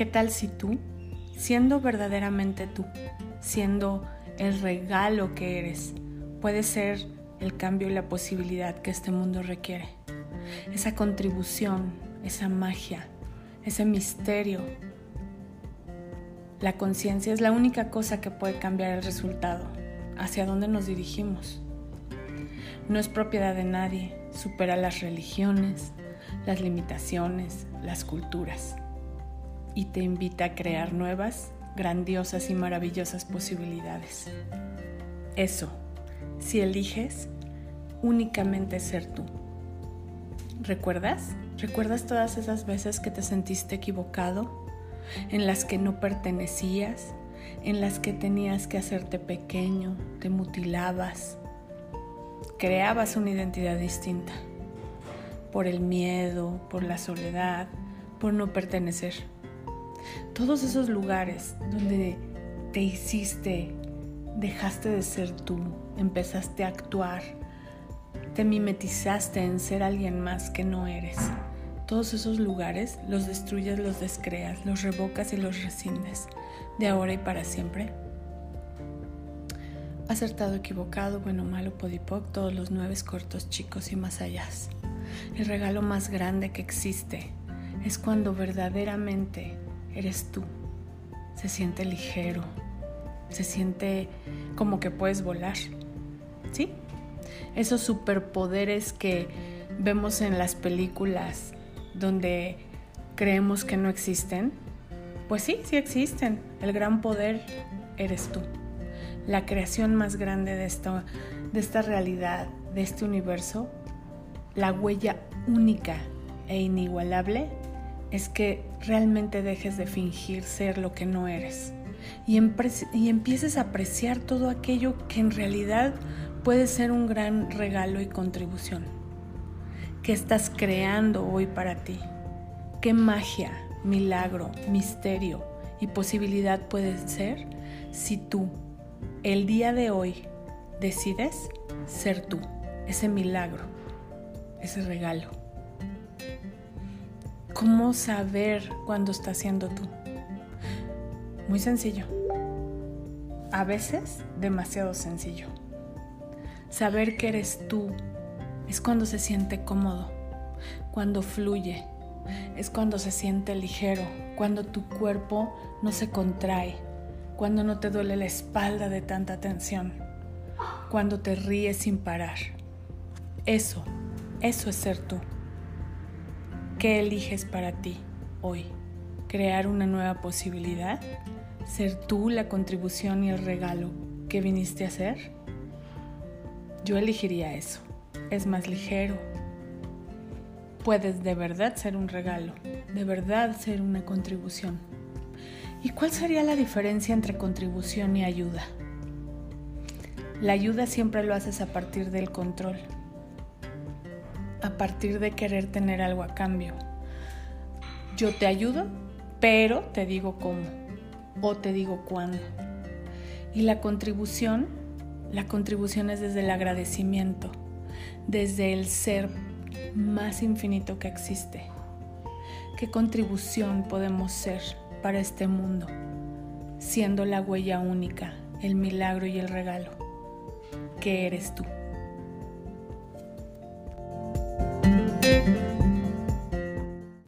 ¿Qué tal si tú, siendo verdaderamente tú, siendo el regalo que eres, puedes ser el cambio y la posibilidad que este mundo requiere? Esa contribución, esa magia, ese misterio. La conciencia es la única cosa que puede cambiar el resultado, hacia dónde nos dirigimos. No es propiedad de nadie, supera las religiones, las limitaciones, las culturas y te invita a crear nuevas, grandiosas y maravillosas posibilidades. Eso, si eliges únicamente ser tú. ¿Recuerdas? ¿Recuerdas todas esas veces que te sentiste equivocado? En las que no pertenecías, en las que tenías que hacerte pequeño, te mutilabas, creabas una identidad distinta, por el miedo, por la soledad, por no pertenecer. Todos esos lugares donde te hiciste, dejaste de ser tú, empezaste a actuar, te mimetizaste en ser alguien más que no eres. Todos esos lugares los destruyes, los descreas, los revocas y los rescindes, de ahora y para siempre. Acertado, equivocado, bueno, malo, podipoc, todos los nueve cortos, chicos y más allá. El regalo más grande que existe es cuando verdaderamente eres tú. Se siente ligero, se siente como que puedes volar. ¿Sí? Esos superpoderes que vemos en las películas donde creemos que no existen, pues sí, sí existen. El gran poder eres tú. La creación más grande de esta, de esta realidad, de este universo, la huella única e inigualable es que realmente dejes de fingir ser lo que no eres y, empieces a apreciar todo aquello que en realidad puede ser un gran regalo y contribución. ¿Qué estás creando hoy para ti? ¿Qué magia, milagro, misterio y posibilidad puede ser si tú, el día de hoy, decides ser tú, ese milagro, ese regalo? ¿Cómo saber cuándo estás siendo tú? Muy sencillo. A veces demasiado sencillo. Saber que eres tú es cuando se siente cómodo, cuando fluye, es cuando se siente ligero, cuando tu cuerpo no se contrae, cuando no te duele la espalda de tanta tensión, cuando te ríes sin parar. Eso, eso es ser tú. ¿Qué eliges para ti hoy? ¿Crear una nueva posibilidad? ¿Ser tú la contribución y el regalo que viniste a hacer? Yo elegiría eso. Es más ligero. Puedes de verdad ser un regalo, de verdad ser una contribución. ¿Y cuál sería la diferencia entre contribución y ayuda? La ayuda siempre lo haces a partir del control, a partir de querer tener algo a cambio. Yo te ayudo, pero te digo cómo o te digo cuándo. Y la contribución, la contribución es desde el agradecimiento, desde el ser más infinito que existe. ¿Qué contribución podemos ser para este mundo, siendo la huella única, el milagro y el regalo? ¿Qué eres tú? Thank you.